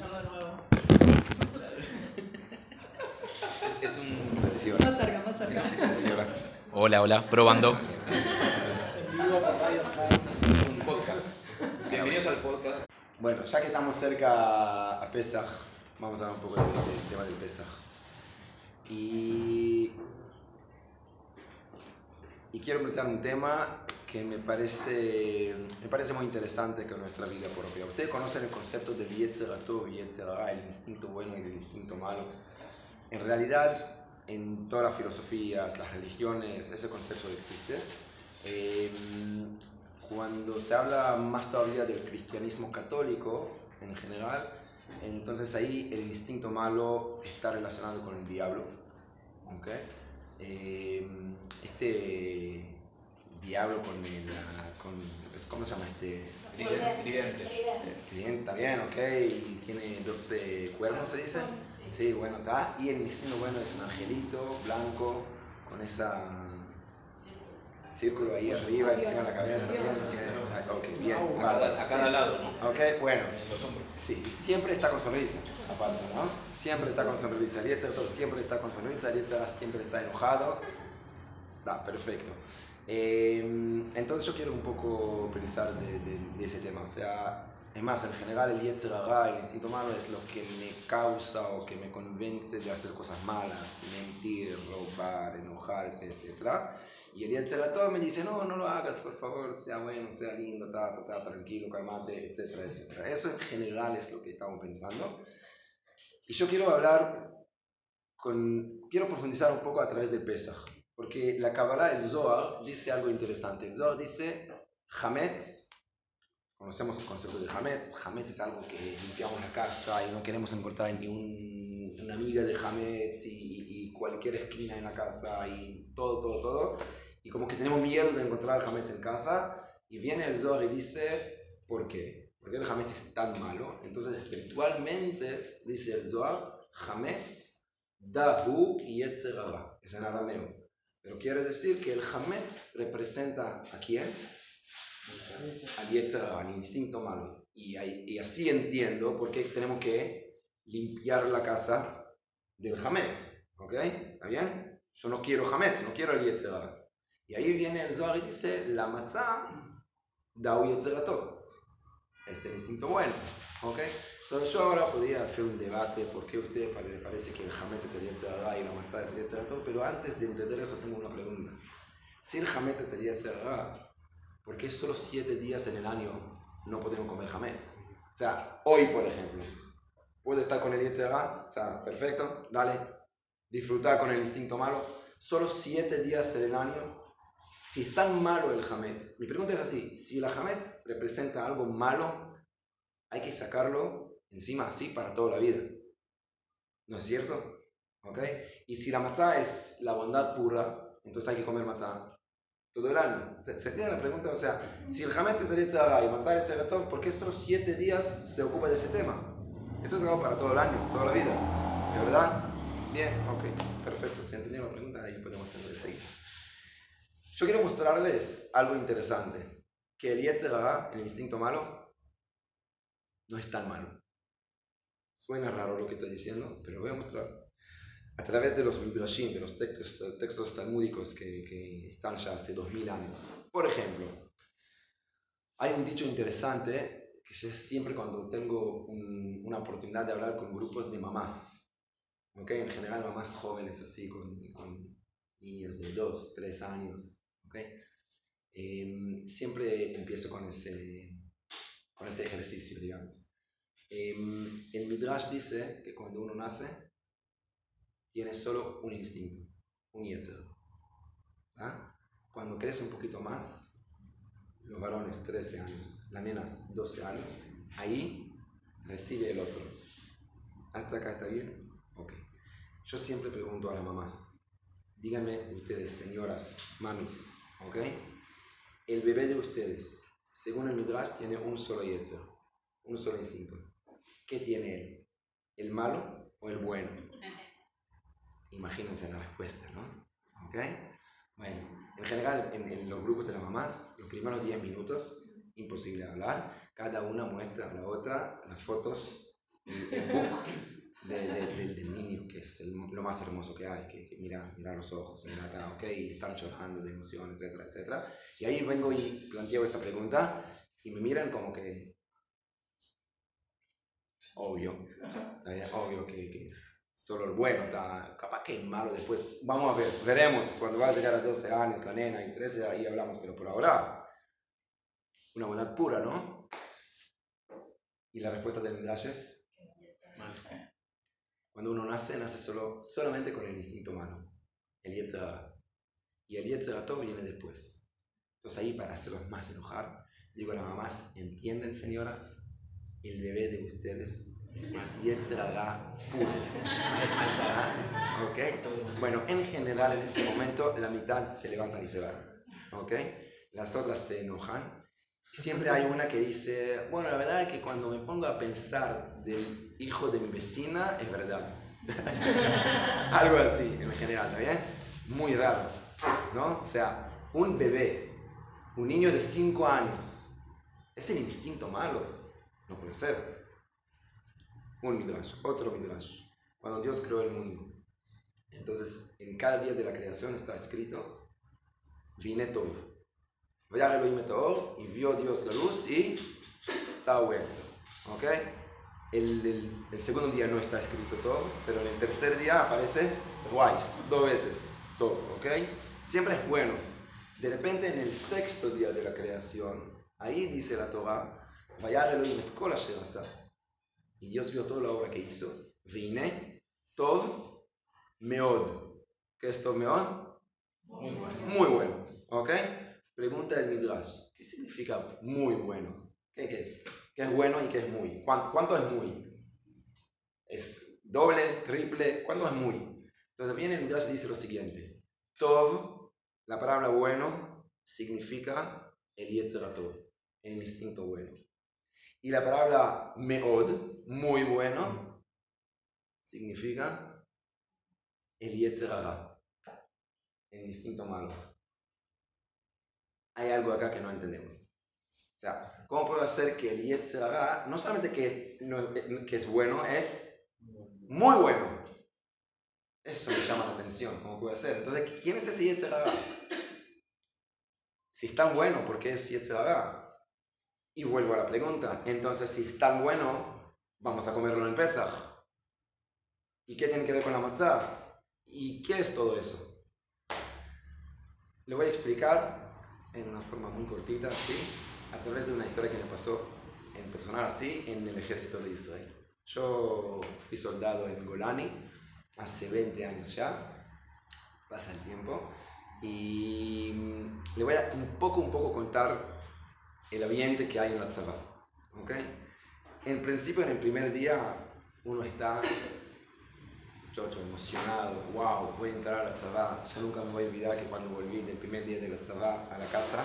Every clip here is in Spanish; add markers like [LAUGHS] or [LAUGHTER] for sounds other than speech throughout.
escucharlo de nuevo. Es, es un. Más cerca, más cerca. Hola, hola, probando. Es un podcast. Bienvenidos al podcast. Bueno, ya que estamos cerca a Pesach, vamos a hablar un poco del, del tema del Pesach. Y, y quiero meter un tema que me parece, me parece muy interesante con nuestra vida propia. Ustedes conocen el concepto del Yetzer Hatov y Yetzer Hara, el instinto bueno y el instinto malo. En realidad, en todas las filosofías, las religiones, ese concepto existe. Eh, cuando se habla más todavía del cristianismo católico en general, entonces ahí el instinto malo está relacionado con el diablo. ¿ok? Eh, este diablo con el... Con, ¿Cómo se llama este? Tridente. Tridente. Tridente también, ok, y tiene 12 cuernos, ¿se dice? Sí, bueno, está. Y el instinto bueno es un angelito blanco con esa círculo ahí arriba, encima de la cabeza también. Ah, Ok, bien. A cada, lado, ¿no? Ok, bueno. En los hombros. Sí, siempre está con sonrisa, aparte, ¿no? Siempre está con sonrisa. El siempre está con sonrisa, el siempre está enojado. Da, perfecto. Eh, entonces yo quiero un poco pensar de, de- de ese tema. O sea, es más, en general el Yetzer el instinto malo, es lo que me causa o que me convence de hacer cosas malas, mentir, robar, enojarse, etc. Y el Yetzer Tov me dice, no, no lo hagas, por favor, sea bueno, sea lindo, ta, ta, ta, tranquilo, calmate, etcétera, etcétera. Eso en general es lo que estamos pensando. Y yo quiero hablar con, quiero profundizar un poco a través del Pesach, porque la Kabbalah, el Zohar, dice algo interesante. El Zohar dice, Hametz, conocemos el concepto de Hametz, Hametz es algo que limpiamos la casa y no queremos encontrar ni un, una miga de Hametz y, y cualquier esquina en la casa y todo, todo, todo. Y como que tenemos miedo de encontrar Hametz en casa y viene el Zohar y dice, ¿por qué? ¿Por qué el Hametz es tan malo? Entonces, espiritualmente, dice el Zohar, Hametz, Dahu y Yetzer Hara. Es en arameo. Pero quiere decir que el Hametz representa a quién? Al Yetzer Hara, al instinto malo. Y, y así entiendo por qué tenemos que limpiar la casa del Hametz. ¿Ok? ¿Está bien? Yo no quiero Hametz, no quiero el Yetzer Hara. Y ahí viene el Zohar y dice, la matzah, Dahu Yetzer Hatov este instinto bueno. ¿ok? Entonces yo ahora podría hacer un debate por qué a usted pare- parece que el Hamet es el Yetzer Hara y la matzah es el Yetzer Hatov, pero antes de entender eso tengo una pregunta. Si el Hamet es el Yetzer Hara, ¿por qué solo siete días en el año no podemos comer Hamet? O sea, hoy por ejemplo, puedo estar con el Yetzer Hara, o sea, perfecto, dale, disfrutar con el instinto malo, solo siete días en el año si es tan malo el Hametz, mi pregunta es así, si el Hametz representa algo malo, hay que sacarlo encima así para toda la vida. ¿No es cierto? ¿Ok? Y si la matzah es la bondad pura, entonces hay que comer matzah todo el año. ¿Se, se entiende la pregunta? O sea, si el Hametz es el Yetzirah y matzah es el Yetzirah, ¿por qué solo siete días se ocupa de ese tema? Eso es algo para todo el año, toda la vida. ¿De verdad? Bien, ok, perfecto. Si entendieron la pregunta, ahí podemos seguida. Yo quiero mostrarles algo interesante, que el Yetzer Hara, el instinto malo, no es tan malo. Suena raro lo que estoy diciendo, pero voy a mostrar. A través de los midrashim, de los textos, textos talmúdicos que, que están ya hace dos mil años. Por ejemplo, hay un dicho interesante que yo siempre cuando tengo un- una oportunidad de hablar con grupos de mamás, ¿ok? En general mamás jóvenes así, con, con niños de dos, tres años, ¿ok? Em, siempre empiezo con ese, con ese ejercicio, digamos. Em, el Midrash dice que cuando uno nace, tiene solo un instinto, un yetzer. ¿ah? Cuando crece un poquito más, los varones 13 años, las nenas 12 años, ahí recibe el otro. ¿Hasta acá está bien? Ok. Yo siempre pregunto a las mamás, díganme ustedes, señoras, mamis, ¿ok? El bebé de ustedes, según el Midrash, tiene un solo yetzer, un solo instinto. ¿Qué tiene él? ¿El malo o el bueno? [LAUGHS] Imagínense la respuesta, ¿no? ¿Ok? Bueno, en general, en, en los grupos de las mamás, los primeros 10 minutos, imposible hablar, cada una muestra a la otra las fotos el, el book [LAUGHS] de- de- del- del niño, que es el- lo más hermoso que hay, que, que mira, mira los ojos, mira, está, ok, y están llorando de emoción, etcétera, etcétera. Y ahí vengo y planteo esa pregunta y me miran como que, obvio, obvio que, que es solo el bueno, está, capaz que es malo después. Vamos a ver, veremos cuando va a llegar a 12 años la nena y 13, ahí hablamos, pero por ahora, una bondad pura, ¿no? Y la respuesta del Midrash es, cuando uno nace, nace solo, solamente con el instinto malo, el Yetzirah. Y el Yetzirah todo viene después. Entonces ahí para hacerlos más enojar, digo a las mamás, ¿entienden señoras? El bebé de ustedes es Yetzirah puro. ¿Ah? ¿Ok? Bueno, en general en este momento la mitad se levantan y se van. ¿Ok? Las otras se enojan. Siempre hay una que dice, bueno, la verdad es que cuando me pongo a pensar del hijo de mi vecina, es verdad. [LAUGHS] Algo así, en general, ¿está bien? Muy raro, ¿no? O sea, un bebé, un niño de 5 años, es el instinto malo. No puede ser. Un midrash, otro midrash. Cuando Dios creó el mundo. Entonces, en cada día de la creación está escrito, vine Tov. Vaya Elohim et Or, y vio Dios la luz y estaba bueno. ¿Ok? El, el- el segundo día no está escrito todo, pero en el tercer día aparece twice, dos veces todo. ¿Ok? Siempre es bueno. De repente en el sexto día de la creación, ahí dice la Torah, vaya Elohim et kol asher. Y Dios vio toda la obra que hizo. Vine, Tov, Meod. ¿Qué es Tov Meod? Muy bueno. Muy bueno, ¿ok? Pregunta del Midrash, ¿qué significa muy bueno? ¿Qué, qué es? ¿Qué es bueno y qué es muy? ¿Cuán- ¿Cuánto, es muy? ¿Es doble, triple? ¿Cuánto es muy? Entonces viene el Midrash y dice lo siguiente. Tov, la palabra bueno, significa el Yetzer Tov, el instinto bueno. Y la palabra meod, muy bueno, significa el Yetzer Hara, el instinto malo hay algo acá que no entendemos. O sea, ¿cómo puedo hacer que el Yetzer Hara, no solamente que, no- que es bueno, es muy bueno? Eso me llama la atención, ¿cómo puedo hacer? Entonces, ¿quién es ese Yetzer Hara? Si es tan bueno, ¿por qué es Yetzer Hara? Y vuelvo a la pregunta, entonces si es tan bueno, vamos a comerlo en Pesach. ¿Y qué tiene que ver con la matzah? ¿Y qué es todo eso? Le voy a explicar en una forma muy cortita, así, a través de una historia que me pasó en personal, así, en el ejército de Israel. Yo fui soldado en Golani hace 20 años ya, pasa el tiempo, y le voy a un poco, un poco contar el ambiente que hay en la tzavá, ¿ok? En principio, en el primer día, uno está chocho, emocionado, wow, voy a entrar a la tzavá. Yo nunca me voy a olvidar que cuando volví del primer día de la tzavá a la casa,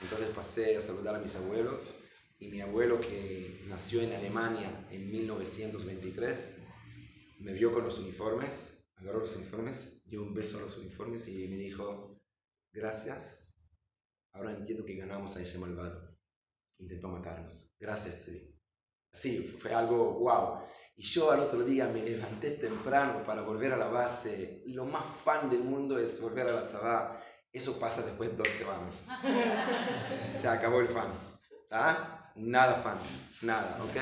entonces pasé a saludar a mis abuelos y mi abuelo que nació en Alemania en 1923 me vio con los uniformes, agarró los uniformes, dio un beso a los uniformes y me dijo, gracias, ahora entiendo que ganamos a ese malvado. Intentó matarnos. Gracias, sí. Sí, fue algo wow. Y yo al otro día me levanté temprano para volver a la base. Lo más fan del mundo es volver a la tzavá. Eso pasa después de dos semanas. Se acabó el fan. ¿Ah? Nada fan. Nada, ¿ok?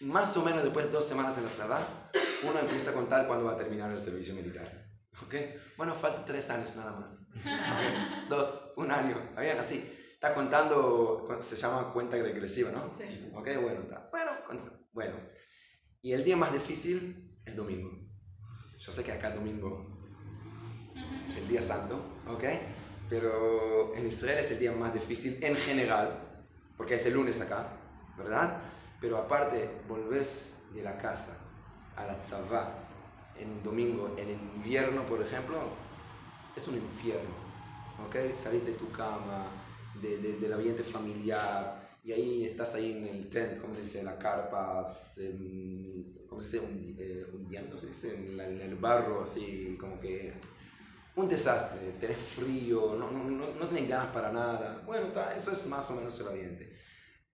Más o menos después de dos semanas en la tzavá, uno empieza a contar cuándo va a terminar el servicio militar. ¿Ok? Bueno, faltan tres años nada más. ¿Ok? Dos, un año. ¿Está bien? Así. Está contando, se llama cuenta regresiva, ¿no? Sí. Ok, bueno, está. Bueno, bueno. Y el día más difícil es domingo. Yo sé que acá domingo es el día santo, ¿ok? Pero en Israel es el día más difícil en general, porque es el lunes acá, ¿verdad? Pero aparte, volvés de la casa a la tzavá en un domingo, en invierno, por ejemplo, es un infierno, ¿ok? Salir de tu cama, de, de- del ambiente familiar, y ahí estás ahí en el tent, ¿cómo se dice? La carpa, ¿cómo se dice? Un, eh, hundiendo, se dice? En, la- en el barro, así, como que un desastre, tenés frío, no, no, no, no tenés ganas para nada. Bueno, ta, eso es más o menos el ambiente.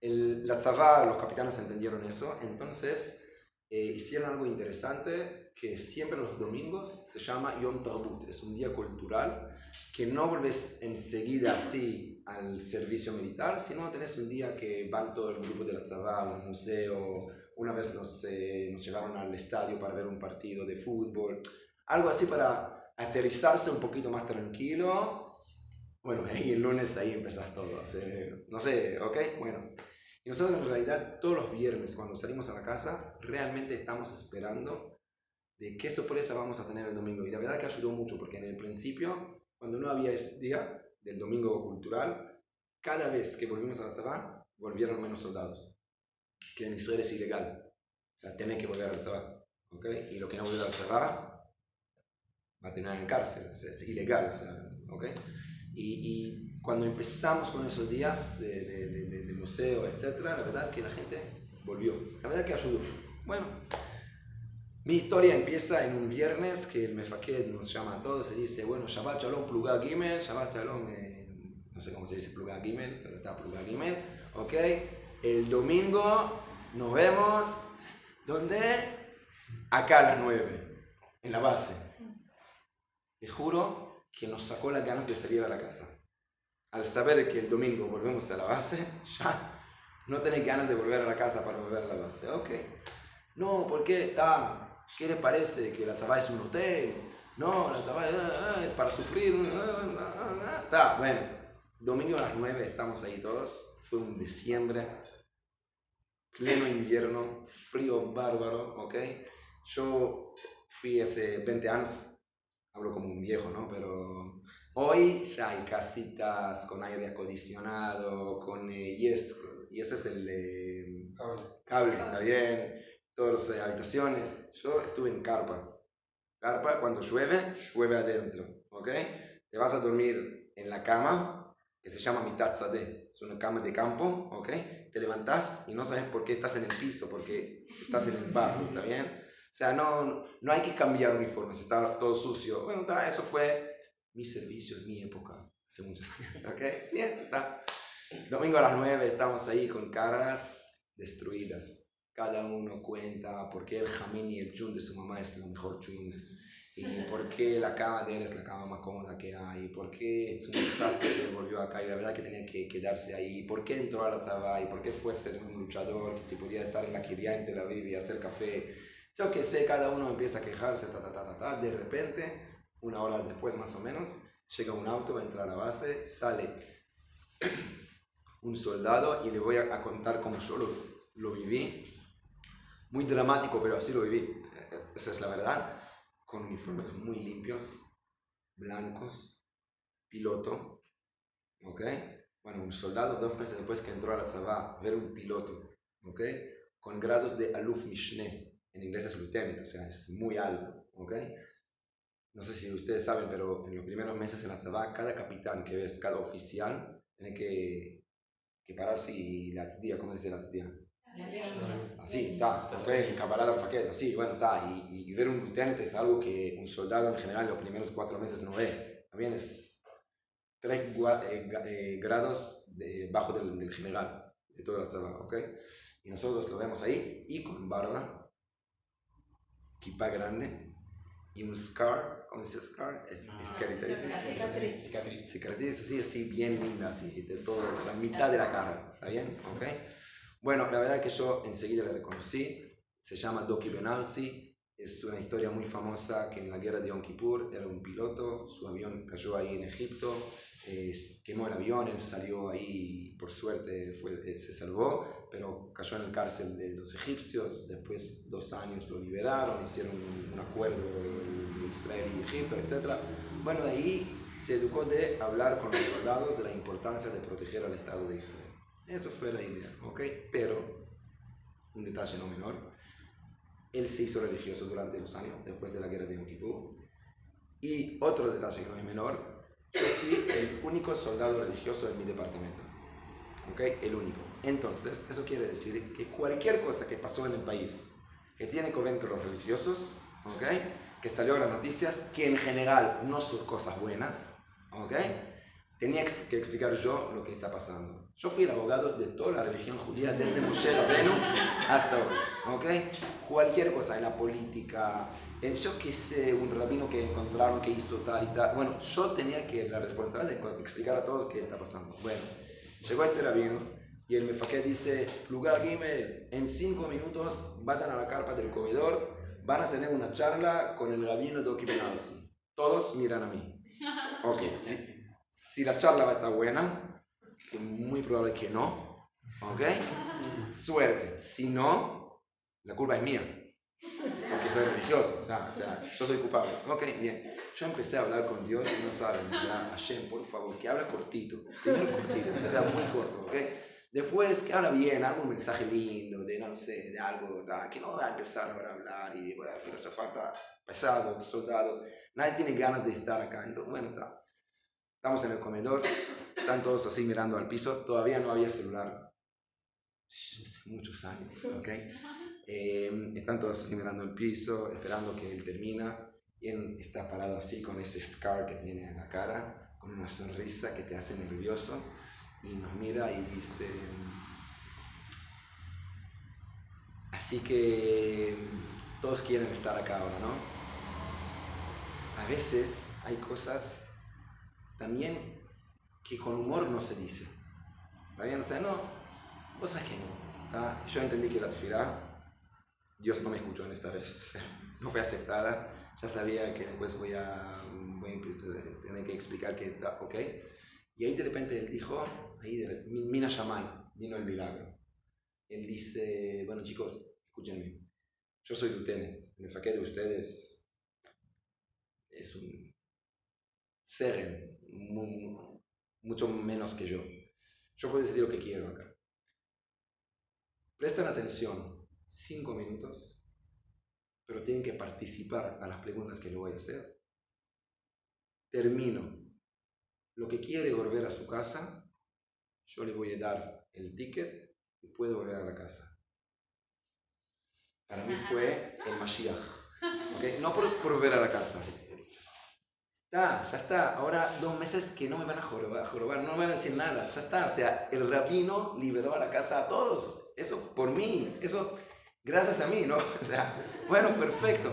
El, la tzavá, los capitanes entendieron eso, entonces eh, hicieron algo interesante que siempre los domingos se llama Yom Tarbut, es un día cultural que no volvés enseguida así al servicio militar, sino tenés un día que van todo el grupo de la tzavá a un museo, una vez nos, eh, nos llevaron al estadio para ver un partido de fútbol, algo así para aterrizarse un poquito más tranquilo. Bueno, [LAUGHS] y el lunes ahí empezás todo, no sé, ¿ok? Bueno. Y nosotros en realidad todos los viernes cuando salimos a la casa realmente estamos esperando de qué sorpresa vamos a tener el domingo. Y la verdad que ayudó mucho porque en el principio, cuando no había ese día del domingo cultural, cada vez que volvimos a la Tzabá, volvieron menos soldados. Que en Israel es ilegal. O sea, tiene que volver a la Tzabá. ¿ok? Y lo que no vuelve a la Tzabá va a terminar en cárcel. Es, ilegal. O sea, ¿ok? Y, y, cuando empezamos con esos días de, de, de, de museo, etc., la verdad que la gente volvió. La verdad que ayudó. Bueno, mi historia empieza en un viernes que el Mefaqued nos llama a todos y dice, bueno, Shabbat Shalom, Plugá Gimel, Shabbat Shalom, eh, no sé cómo se dice Plugá Gimel, pero está Plugá Gimel, ok. El domingo nos vemos, ¿dónde? Acá a las 9, en la base. Te juro que nos sacó las ganas de salir a la casa. Al saber que el domingo volvemos a la base, [LAUGHS] ya no tenés ganas de volver a la casa para volver a la base. Ok. No, ¿por qué? Está, ¿Qué le parece? ¿Que la Tzabá es un hotel? No, la Tzabá es para sufrir. Está, bueno. Domingo a las 9 estamos ahí todos. Fue un diciembre, pleno invierno, frío bárbaro, ¿ok? Yo fui hace 20 años hablo como un viejo, ¿no? Pero hoy ya hay casitas con aire acondicionado, con eh, yes, y ese es el eh, cable. cable, está bien, todas las habitaciones. Yo estuve en carpa. Carpa, cuando llueve, llueve adentro, ¿ok? Te vas a dormir en la cama, que se llama mitad de es una cama de campo, ¿ok? Te levantás y no sabes por qué estás en el piso, porque estás en el barro, ¿está bien? O sea, no, no hay que cambiar uniformes, está todo sucio. Bueno, está, eso fue mi servicio en mi época, hace muchos años. ¿Ok? Bien, está. Domingo a las 9 estamos ahí con caras destruidas. Cada uno cuenta por qué el jamín y el chun de su mamá es lo mejor chun. Y por qué la cama de él es la cama más cómoda que hay. Por qué es un desastre que volvió acá y la verdad que tenía que quedarse ahí. Por qué entró a la Tzabá y por qué fue ser un luchador que si podía estar en la Kiria en Tel Aviv y hacer café yo que sé, cada uno empieza a quejarse, ta, ta, ta, ta, ta. De repente, una hora después más o menos, llega un auto, entra a la base, sale un soldado y le voy a, contar cómo yo lo, viví. Muy dramático, pero así lo viví. Esa es la verdad. Con uniformes muy limpios, blancos, piloto. ¿Ok? Bueno, un soldado dos meses después que entró a la Tzabá, ver un piloto. ¿Ok? Con grados de Aluf Mishne en inglés es lieutenant, o sea, es muy alto, ¿ok? No sé si ustedes saben, pero en los primeros meses en la Tzabá, cada capitán que ves, cada oficial, tiene que, que pararse y la tzdia, ¿cómo se dice la tzdia? Así, está, se fue en cabalada paquete, así, bueno, está, y, y, ver un lieutenant es algo que un soldado en general los primeros cuatro meses no ve, también es tres eh, eh, grados de, bajo del, del, general de toda la tzabá, ¿ok? Y nosotros lo vemos ahí, y con barba, kipa grande y un scar, ¿cómo se dice scar? Es ah, cicatriz. Cicatriz. Cicatriz, así, así, bien linda, así, de todo, la mitad de la cara, ¿está bien? ¿Ok? Bueno, la verdad que yo enseguida la reconocí, se llama Doki Benalzi, es una historia muy famosa que en la guerra de Yom Kippur era un piloto, su avión cayó ahí en Egipto, quemó el avión, él salió ahí, por suerte eh, se salvó, pero cayó en el cárcel de los egipcios, después dos años lo liberaron, hicieron un, un acuerdo de Israel y Egipto, etc. Bueno, ahí se educó de hablar con los soldados de la importancia de proteger al Estado de Israel. Eso fue la idea, ¿ok? Pero, un detalle no menor, él se hizo religioso durante los años, después de la guerra de Yom. Y otro detalle no es menor, yo fui el único soldado religioso en mi departamento. ¿Ok? El único. Entonces, eso quiere decir que cualquier cosa que pasó en el país que tiene que ver con los religiosos, ¿ok? Que salió en las noticias, que en general no son cosas buenas, ¿ok? Tenía que explicar yo lo que está pasando. Yo fui el abogado de toda la religión judía, desde Moshe Rabenu hasta hoy. ¿Ok? Cualquier cosa en la política, yo que sé, un rabino que encontraron que hizo tal y tal. Bueno, yo tenía que la responsabilidad de explicar a todos qué está pasando. Bueno, llegó este rabino y el mefaquet dice, lugar Gimel, en cinco minutos vayan a la carpa del comedor, van a tener una charla con el rabino Doki Benalzi. Todos miran a mí. Ok, si, si la charla va a estar buena, que muy probable que no, ok, suerte. Si no, la culpa es mía porque soy religioso, o sea, yo soy culpable. Ok, bien. Yo empecé a hablar con Dios y no saben, o sea, Hashem, por favor, que hable cortito. Primero cortito, que sea muy corto, ok. Después, que habla bien, algún mensaje lindo, de no sé, de algo, que no va a empezar ahora a hablar y bueno, falta pesados, soldados. Nadie tiene ganas de estar acá. Entonces, bueno, está. Estamos en el comedor, están todos así mirando al piso. Todavía no había celular. Hace muchos años, ¿ok? Eh, están todos así mirando el piso, esperando que él termina. Y él está parado así con ese scar que tiene en la cara, con una sonrisa que te hace nervioso. Y nos mira y dice, así que todos quieren estar acá ahora, ¿no? A veces hay cosas también que con humor no se dice. Todavía no sé, no, cosas que no. Yo entendí que la tefilá Dios no me escuchó en esta vez, [LAUGHS] no fue aceptada, ya sabía que después voy a, tener que explicar que está ok. Y ahí de repente él dijo, ahí de, Mina Shamay, vino el milagro. Él dice, bueno chicos, escúchenme, yo soy Lieutenant, el faquete de ustedes es un seren, mucho menos que yo. Yo puedo decir lo que quiero acá. Presten atención cinco minutos, pero tienen que participar a las preguntas que le voy a hacer. Termino. Lo que quiere volver a su casa, yo le voy a dar el ticket y puede volver a la casa. Para mí fue el Mashiach. No por, volver a la casa. Está, ya está. Ahora dos meses que no me van a jorobar, no me van a decir nada. Ya está. O sea, el rabino liberó a la casa a todos. Eso por mí. Eso Gracias a mí, ¿no? [LAUGHS] O sea, bueno, perfecto.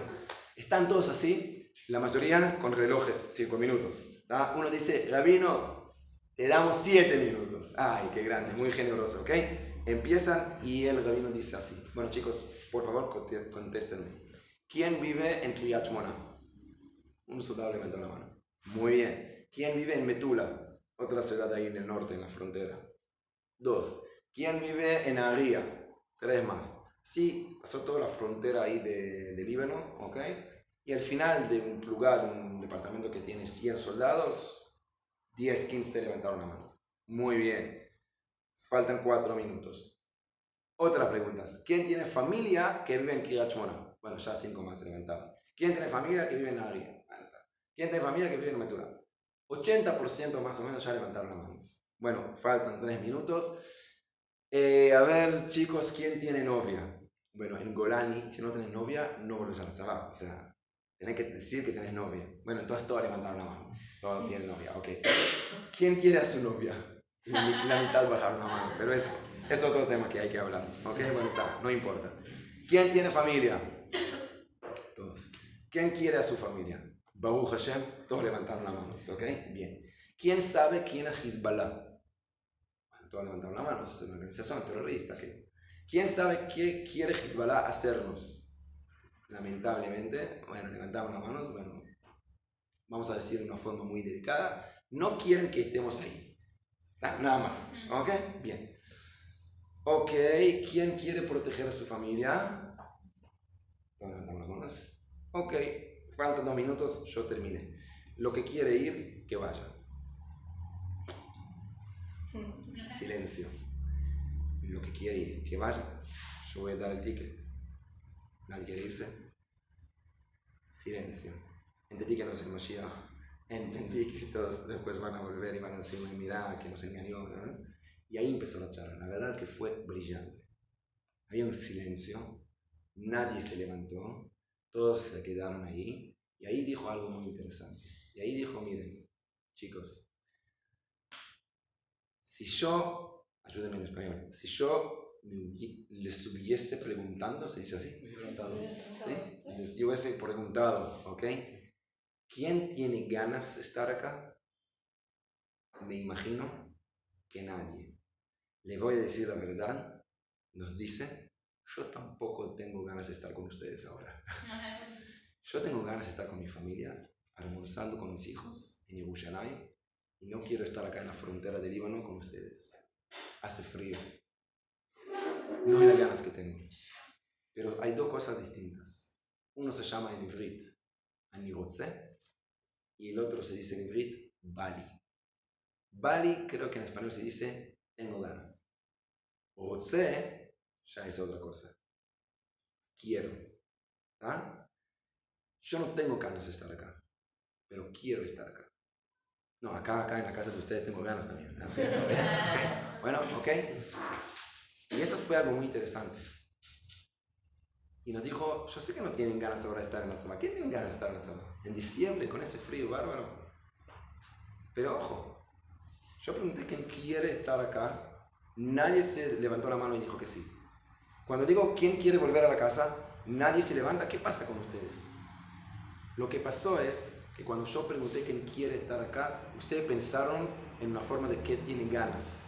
Están todos así, la mayoría con relojes, cinco minutos. Uno dice, Rabino, te damos siete minutos. Ay, qué grande, muy generoso, ¿ok? Empiezan y el rabino dice así. Bueno, chicos, por favor, contéstenme. ¿Quién vive en Kiryat Un soldado levantó la mano. Muy bien. ¿Quién vive en Metula? Otra ciudad ahí en el norte, en la frontera. Dos. ¿Quién vive en Aria? Tres más. Sí, pasó toda la frontera ahí de, de Líbano, ¿ok? Y al final de un lugar, un departamento que tiene 100 soldados, 10, 15 levantaron la mano. Muy bien. Faltan 4 minutos. Otras preguntas. ¿Quién tiene familia que vive en Kiryat Bueno, ya 5 más se levantaron. ¿Quién tiene familia que vive en Ari? ¿Quién tiene familia que vive en Metura? 80% más o menos ya levantaron las manos. Bueno, faltan 3 minutos. Eh, a ver, chicos, ¿quién tiene novia? Bueno, en Golani, si no tenés novia, no vuelves a la trabajo. O sea, tenés que decir que tenés novia. Bueno, entonces todos levantaron la mano. Todos tienen novia, ok. ¿Quién quiere a su novia? La, la mitad bajaron la mano. Pero es, es otro tema que hay que hablar. Ok, bueno, está, no importa. ¿Quién tiene familia? Todos. ¿Quién quiere a su familia? Baruch Hashem, todos levantaron la mano. Ok, bien. ¿Quién sabe quién es Hezbollah? todos levantaron la mano, es una organización terrorista. ¿Quién sabe qué quiere Hezbollah hacernos? Lamentablemente, bueno, levantamos las manos, bueno, vamos a decir de una forma muy delicada, no quieren que estemos ahí. Nada más, ¿ok? Bien. Ok, ¿quién quiere proteger a su familia? Todos levantamos las manos. Ok, faltan dos minutos, yo terminé. Lo que quiere ir, que vaya. Silencio. Lo que quiere ir, que vaya. Yo voy a dar el ticket. Nadie quiere irse. Silencio. Entendí que no se Mashiach. Entendí que todos después van a volver y van a decirme, mira, que nos engañó. Y ahí empezó la charla. La verdad que fue brillante. Había un silencio. Nadie se levantó. Todos se quedaron ahí. Y ahí dijo algo muy interesante. Y ahí dijo, miren, chicos, si yo ayúdenme en español. Si yo les hubiese preguntando, se dice así, ¿Sí? Les hubiese preguntado, ¿ok? ¿Quién tiene ganas de estar acá? Me imagino que nadie. Le voy a decir la verdad, nos dice, yo tampoco tengo ganas de estar con ustedes ahora. [LAUGHS] Yo tengo ganas de estar con mi familia, almorzando con mis hijos en Yerushalayim, y no quiero estar acá en la frontera de Líbano con ustedes. Hace frío. No hay las ganas que tengo. Pero hay dos cosas distintas. Uno se llama en Ivrit Anigotze y el otro se dice en Ivrit Bali. Bali creo que en español se dice tengo ganas. Otze ya es otra cosa. Quiero. ¿Ah? Yo no tengo ganas de estar acá, pero quiero estar acá. No, acá, acá en la casa de ustedes tengo ganas también. [LAUGHS] Bueno, ok. Y eso fue algo muy interesante. Y nos dijo, yo sé que no tienen ganas ahora de estar en Matzama. ¿Quién tiene ganas de estar en Matzama? En diciembre, con ese frío bárbaro. Pero ojo, yo pregunté quién quiere estar acá. Nadie se levantó la mano y dijo que sí. Cuando digo quién quiere volver a la casa, nadie se levanta. ¿Qué pasa con ustedes? Lo que pasó es que cuando yo pregunté quién quiere estar acá, ustedes pensaron en una forma de que tienen ganas.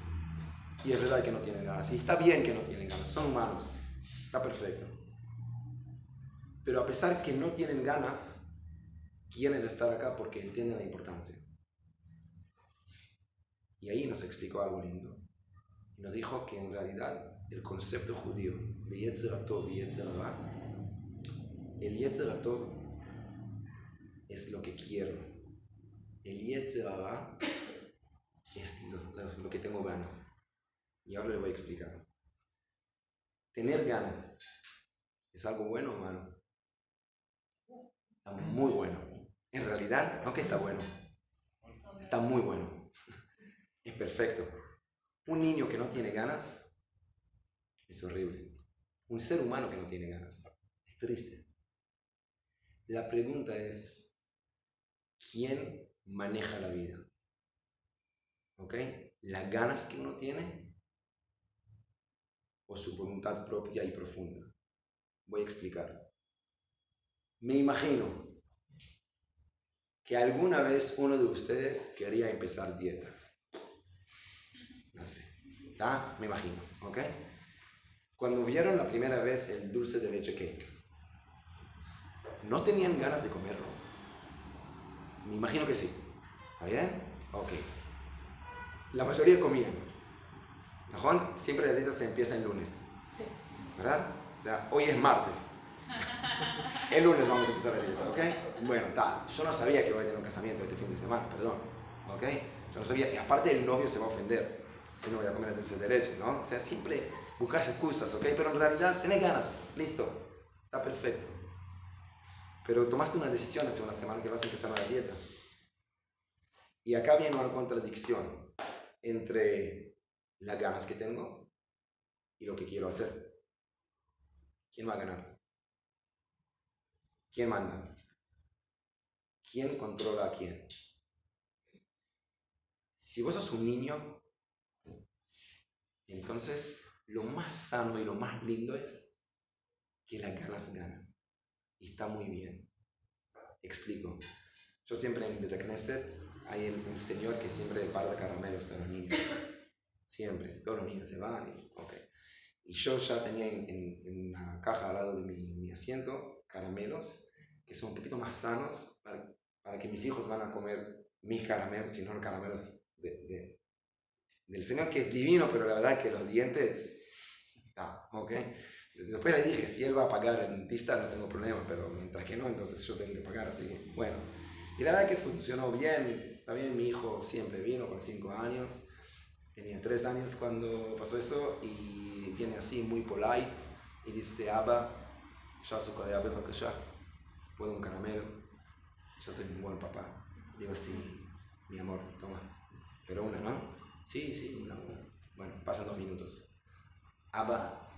Y es verdad que no tienen ganas. Y está bien que no tienen ganas, son humanos. Está perfecto. Pero a pesar que no tienen ganas, quieren estar acá porque entienden la importancia. Y ahí nos explicó algo lindo. Nos dijo que en realidad el concepto judío de Yetzeratov y Yetzerara, el Yetzeratov es lo que quiero. El Yetzerara es lo, lo que tengo ganas. Y ahora le voy a explicar. Tener ganas es algo bueno o malo. Está muy bueno. En realidad, no que está bueno. Está muy bueno. Es perfecto. Un niño que no tiene ganas es horrible. Un ser humano que no tiene ganas es triste. La pregunta es, ¿quién maneja la vida? ¿Ok? ¿Las ganas que uno tiene o su voluntad propia y profunda? Voy a explicar. Me imagino que alguna vez uno de ustedes quería empezar dieta. No sé. ¿Está? Me imagino. ¿Ok? Cuando vieron la primera vez el dulce de leche cake, ¿no tenían ganas de comerlo? Me imagino que sí. ¿Está bien? Ok. La mayoría comían. ¿Najón? Siempre la dieta se empieza el lunes. Sí. ¿Verdad? O sea, hoy es martes. [LAUGHS] El lunes vamos a empezar la dieta, ¿ok? Bueno, tal. Yo no sabía que iba a tener un casamiento este fin de semana, perdón. ¿Ok? Yo no sabía. Y aparte el novio se va a ofender si no voy a comer el dulce de leche, ¿no? O sea, siempre buscas excusas, ¿ok? Pero en realidad tenés ganas. Listo. Está perfecto. Pero tomaste una decisión hace una semana que vas a empezar una dieta. Y acá viene una contradicción entre las ganas que tengo y lo que quiero hacer. ¿Quién va a ganar? ¿Quién manda? ¿Quién controla a quién? Si vos sos un niño, entonces lo más sano y lo más lindo es que las ganas ganan. Y está muy bien. Explico. Yo siempre en Knesset hay un señor que siempre de caramelos a los niños. Siempre. Todos los niños se van y, y yo ya tenía en, una caja al lado de mi, asiento caramelos que son un poquito más sanos para, que mis hijos van a comer mis caramelos y no los caramelos de, del señor que es divino, pero la verdad que los dientes... Ah, ok. Después le dije, si él va a pagar el dentista no tengo problema, pero mientras que no, entonces yo tengo que pagar, así que bueno. Y la verdad que funcionó bien, bien, mi hijo siempre vino con 5 años, tenía 3 años cuando pasó eso y viene así muy polite y dice, Abba, ya su de Abba que ya, puedo un caramelo, yo soy un buen papá. Digo, sí, mi amor, toma, pero una, ¿no? Sí, sí, una, una. Bueno, pasan dos minutos. Abba,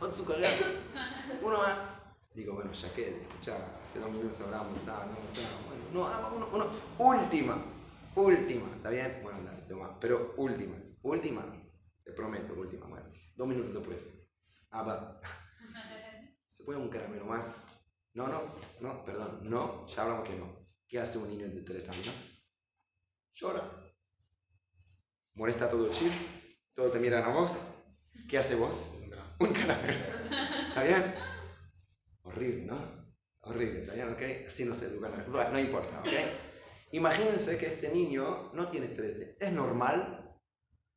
otro caramelo, [LAUGHS] uno más. Digo, bueno, ya que, escucha, hace dos minutos hablamos, no, no, no, bueno, no, uno, uno, última, última, ¿está bien? Bueno, dale, toma, pero última, última, Te prometo, última, bueno. Dos minutos después. Ah, va. [LAUGHS] ¿Se puede un caramelo más? No, no, no, perdón. No, ya hablamos que no. ¿Qué hace un niño de tres años? Llora. Molesta todo el chip. Todos te miran a vos. ¿Qué hace vos? [LAUGHS] Un caramelo. ¿Está bien? Horrible, ¿no? Horrible, ¿está bien? ¿Ok? Así no se educan. Bueno, no importa, ¿ok? Imagínense que este niño no tiene 3D. ¿Es normal?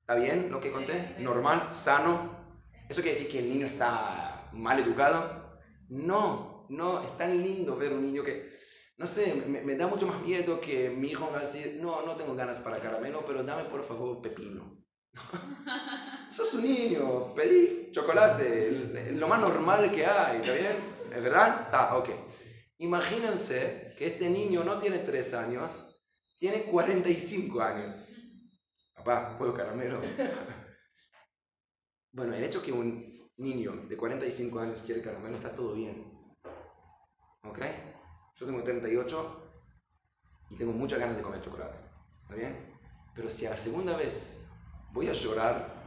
¿Está bien lo que conté? ¿Normal? ¿Sano? ¿Eso quiere decir que el niño está mal educado? No, no, es tan lindo ver un niño que, no sé, me, me da mucho más miedo que mi hijo va a decir, no, no tengo ganas para caramelo, pero dame por favor pepino. [LAUGHS] Sos un niño, pedí chocolate, lo más normal que hay, ¿está bien? ¿Es verdad? Está, ok. Imagínense que este niño no tiene 3 años, tiene 45 años. Papá, ¿puedo caramelo? [LAUGHS] bueno, el hecho que un niño de 45 años quiere caramelo está todo bien. ¿Ok? Yo tengo 38 y tengo muchas ganas de comer chocolate. ¿Está bien? Pero si a la segunda vez voy a llorar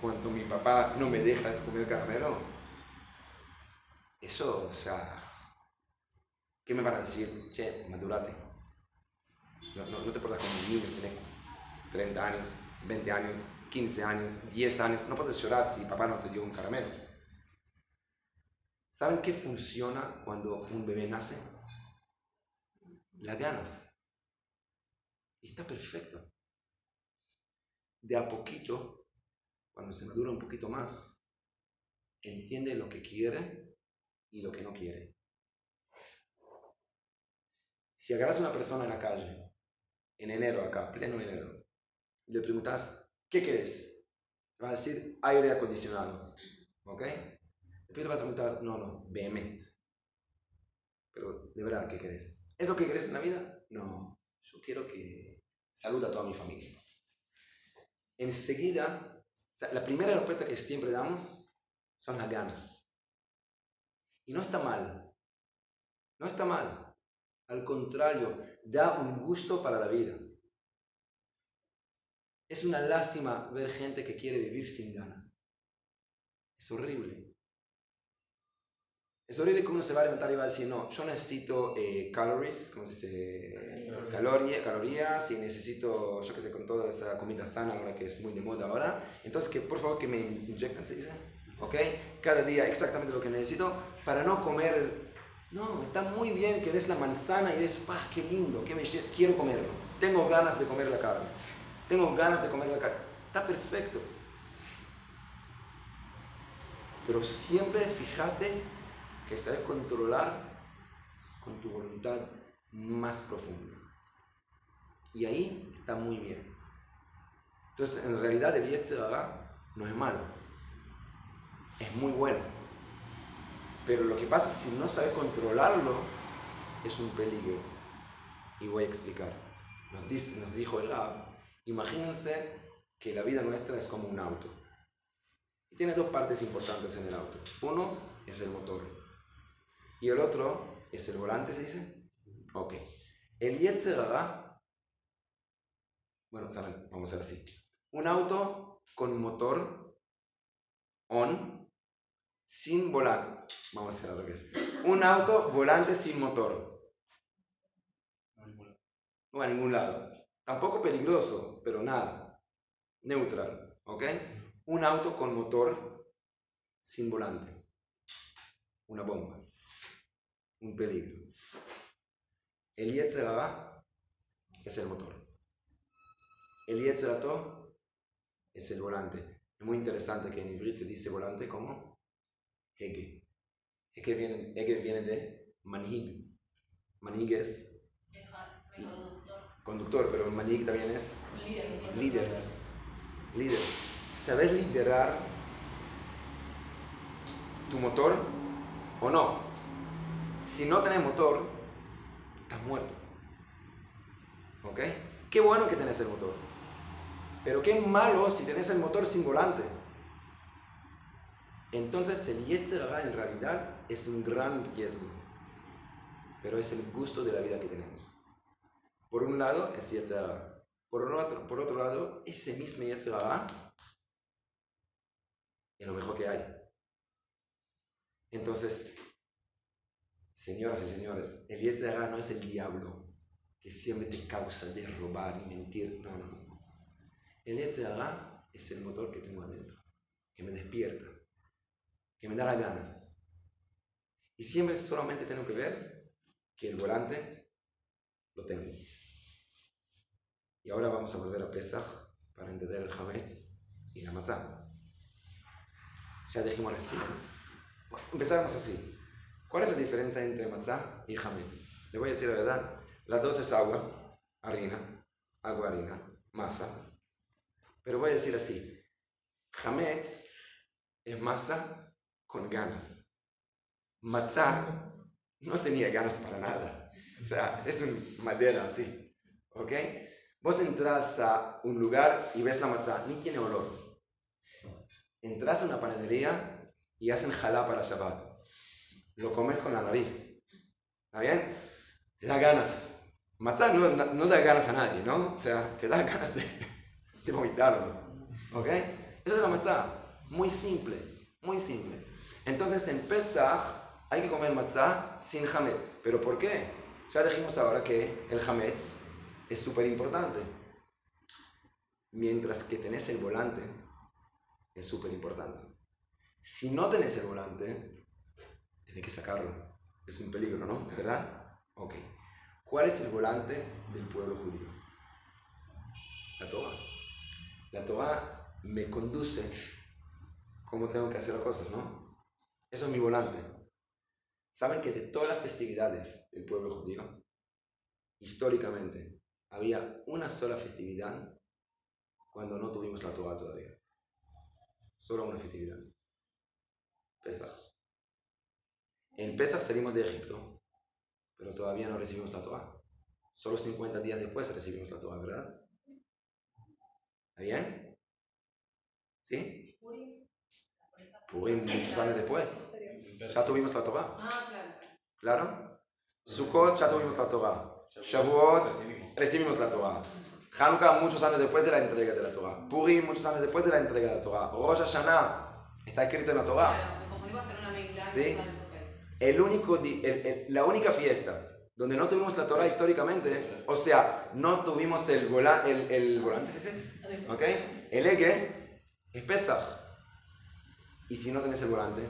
cuando mi papá no me deja comer caramelo, eso, o sea, ¿qué me van a decir? Che, madurate. No, no, te portas como un niño, tienes 30 años, 20 años, 15 años, 10 años. No puedes llorar si papá no te dio un caramelo. ¿Saben qué funciona cuando un bebé nace? Las ganas. Y está perfecto. De a poquito, cuando se madura un poquito más, entiende lo que quiere y lo que no quiere. Si agarras a una persona en la calle, en enero acá, pleno enero, y le preguntas, ¿qué quieres? Va a decir aire acondicionado. ¿Ok? Después le vas a preguntar, no, no, vehement. Pero, ¿de verdad qué querés? ¿Es lo que querés en la vida? No, yo quiero que saluda a toda mi familia. Enseguida, o la primera respuesta que siempre damos son las ganas. Y no está mal. No está mal. Al contrario, da un gusto para la vida. Es una lástima ver gente que quiere vivir sin ganas. Es horrible. Es horrible que uno se va a levantar y va a decir, no, yo necesito eh, calories, ¿cómo se dice? Calorías. calorías, y necesito, yo qué sé, con toda esa comida sana ahora que es muy de moda ahora. Entonces, que por favor que me inyecten, ¿se dice? ¿Ok? Cada día exactamente lo que necesito para no comer. No, está muy bien que ves la manzana y ves, ¡pah, qué lindo! Qué quiero comerlo. Tengo ganas de comer la carne. Tengo ganas de comer la carne. Está perfecto. Pero siempre fíjate que sabes controlar con tu voluntad más profunda. Y ahí está muy bien. Entonces, en realidad el Yetzirah no es malo. Es muy bueno. Pero lo que pasa si no sabes controlarlo, es un peligro. Y voy a explicar. Nos, dice, nos dijo el Rab, imagínense que la vida nuestra es como un auto. Y tiene dos partes importantes en el auto. Uno es el motor. Y el otro es el volante, ¿se dice? Ok. El Yetzirah, bueno, saben, vamos a hacer así. Un auto con motor on, sin volante. Vamos a hacer al revés. Un auto volante sin motor. No a ningún lado. Tampoco peligroso, pero nada. Neutral. ¿Ok? Un auto con motor sin volante. Una bomba. Un peligro. El Yetzirah es el motor. El Yetzirato es el volante. Es muy interesante que en Ibrit se dice volante como Hege. Hege viene, viene de Manhig. Manhig es conductor, pero Manhig también es Líder. líder. Líder. ¿Sabes liderar tu motor o no? Si no tenés motor, estás muerto. ¿Ok? Qué bueno que tenés el motor. Pero qué malo si tenés el motor sin volante. Entonces el Yetzirah en realidad es un gran riesgo. Pero es el gusto de la vida que tenemos. Por un lado es Yetzirah. Por otro, por otro lado, ese mismo Yetzirah es lo mejor que hay. Entonces, señoras y señores, el Yetzirah no es el diablo que siempre te causa de robar y mentir. No, no, no. El Yetzirah es el motor que tengo adentro, que me despierta, que me da las ganas. Y siempre solamente tengo que ver que el volante lo tengo. Y ahora vamos a volver a Pesach para entender el Hametz y la Matzah. Ya dijimos recién. Empezamos así. ¿Cuál es la diferencia entre Matzah y Hametz? Le voy a decir la verdad. Las dos es agua, harina, agua, harina, masa. Pero voy a decir así. Hametz es masa con ganas. Matzah no tenía ganas para nada. O sea, es una madera así. ¿Ok? Vos entras a un lugar y ves la matzah, ni tiene olor. Entras a una panadería y hacen jalá para Shabbat. Lo comes con la nariz. ¿Está bien? Te da ganas. Matzah no, no da ganas a nadie, ¿no? O sea, te da [LAUGHS] ganas de, de vomitarlo. ¿Ok? Eso es la matzah. Muy simple. Muy simple. Entonces en Pesach hay que comer matzah sin hametz. ¿Pero por qué? Ya dijimos ahora que el hametz es súper importante. Mientras que tenés el volante, es súper importante. Si no tenés el volante, tenés que sacarlo. Es un peligro, ¿no? ¿Verdad? Ok. ¿Cuál es el volante del pueblo judío? La Torah. La Torah me conduce cómo tengo que hacer las cosas, ¿no? Eso es mi volante. ¿Saben que de todas las festividades del pueblo judío, históricamente, había una sola festividad cuando no tuvimos la Torah todavía. Solo una festividad. Pesach. En Pesach salimos de Egipto, pero todavía no recibimos la Torah. Solo 50 días después recibimos la Torah, ¿verdad? ¿Está bien? ¿Sí? Purim muchos años después. Ya tuvimos la Torah. Ah, claro. ¿Claro? Sukkot ya tuvimos la Torah. Shavuot recibimos la Torah. Hanukkah muchos años después de la entrega de la Torah. Purim muchos años después de la entrega de la Torah. Rosh Hashanah está escrito en la Torah. Claro, me confundí con tener una. Sí. El único el- el- la única fiesta donde no tuvimos la Torah históricamente, o sea, no tuvimos el, vola- el, el volante, ¿sí? sí? ¿ok? El eje es Pesach. Y si no tenés el volante,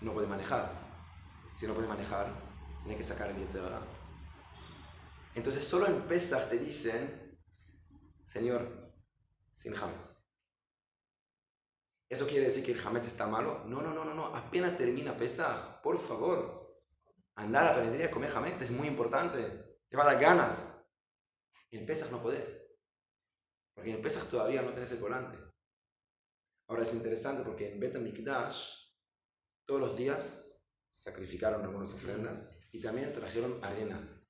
no puedes manejar. Si no puedes manejar, tienes que sacar el Yetzirah. Entonces solo en Pesach te dicen, Señor, sin Hametz. ¿Eso quiere decir que el Hametz está malo? No, no, no, no, no. Apenas termina Pesach, por favor. Andar a a comer Hametz es muy importante. Te va a dar ganas. En Pesach no podés. Porque en Pesach todavía no tenés el volante. Ahora es interesante porque en Bet Mikdash todos los días sacrificaron algunas ofrendas y también trajeron harina.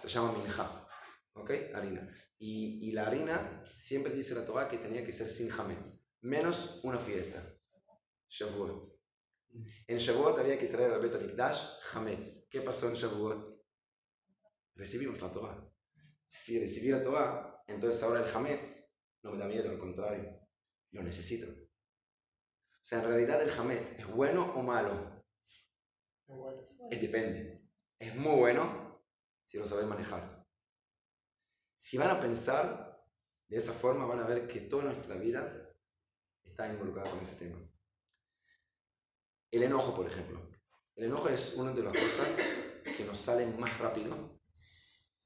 Se llama minja. ¿Ok? Harina. Y, y la harina siempre dice la Torah que tenía que ser sin hametz. Menos una fiesta. Shavuot. En Shavuot había que traer al Bet Mikdash hametz. ¿Qué pasó en Shavuot? Recibimos la Torah. Si recibí la Torah, entonces ahora el hametz no me da miedo, al contrario. Lo necesito. O sea, en realidad el hametz es bueno o malo. Es depende. Es muy bueno si lo sabes manejar. Si van a pensar de esa forma, van a ver que toda nuestra vida está involucrada con ese tema. El enojo, por ejemplo. El enojo es una de las cosas que nos salen más rápido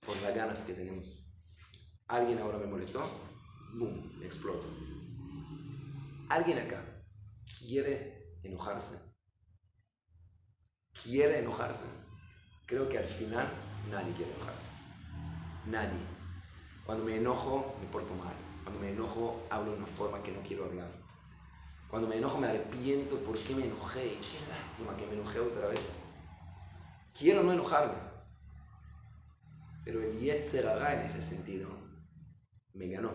por las ganas que tenemos. Alguien ahora me molestó, boom, me exploto. Alguien acá quiere enojarse. Quiere enojarse. Creo que al final nadie quiere enojarse. Nadie. Cuando me enojo, me porto mal. Cuando me enojo, hablo de una forma que no quiero hablar. Cuando me enojo, me arrepiento por qué me enojé. Qué lástima que me enojé otra vez. Quiero no enojarme. Pero el Yetzer Hara en ese sentido me ganó.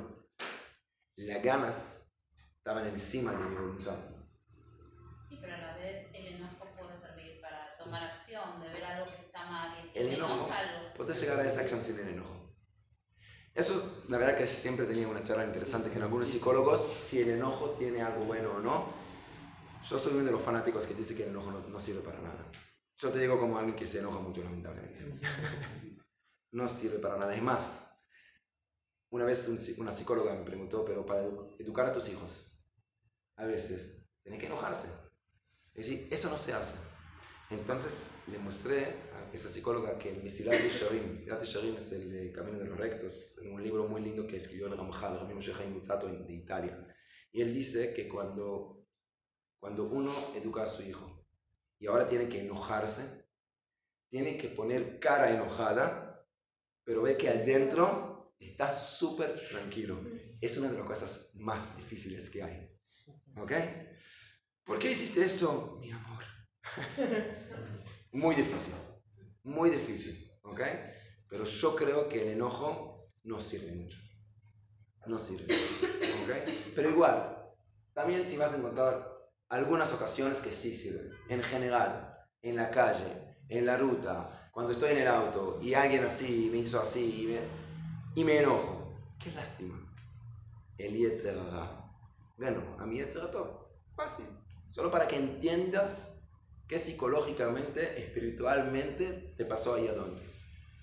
Las ganas estaban encima de mi voluntad. Sí, pero a la vez el enojo puede servir para tomar acción, de ver algo que está mal y decir, El enojo, puedes llegar a esa acción sin el enojo. Eso, la verdad que siempre tenía una charla interesante con algunos psicólogos, si el enojo tiene algo bueno o no. Yo soy uno de los fanáticos que dice que el enojo no, no sirve para nada. Yo te digo como alguien que se enoja mucho, lamentablemente. [LAUGHS] No sirve para nada. Es más, una vez una psicóloga me preguntó, pero para edu- educar a tus hijos, a veces, tienen que enojarse. Es decir, eso no se hace. Entonces le mostré a esa psicóloga que Misilat Yesharim, Misilat Yesharim es el de Camino de los Rectos, un libro muy lindo que escribió el Moshe Chaim Luzzatto de Italia. Y él dice que cuando, cuando uno educa a su hijo y ahora tiene que enojarse, tiene que poner cara enojada, pero ve que al dentro está súper tranquilo. Es una de las cosas más difíciles que hay. ¿Ok? ¿Por qué hiciste eso, mi amor? [LAUGHS] Muy difícil, muy difícil, ¿ok? Pero yo creo que el enojo no sirve mucho. No sirve, ¿ok? Pero igual, también si vas a encontrar algunas ocasiones que sí sirven. En general, en la calle, en la ruta, cuando estoy en el auto y alguien así me hizo así y me, y me enojo. Qué lástima. El Yetzer Hara ganó a mi Yetzer Hara. Fácil. Solo para que entiendas que psicológicamente, espiritualmente te pasó ahí adonde.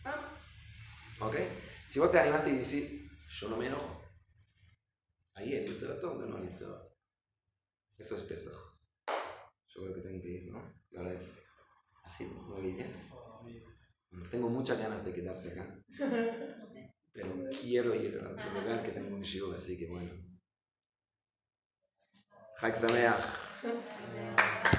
Nada más. ¿Ok? Si vos te animaste y decís, yo no me enojo. Ahí el Yetzer Hara ganó el Hara. Eso es Pesaj. Yo creo que tengo que ir, ¿no? Y ahora es así, y diez. Bueno, tengo muchas ganas de quedarse acá. [LAUGHS] Pero quiero ir a otro lugar que tengo un show, así que bueno. Sameach.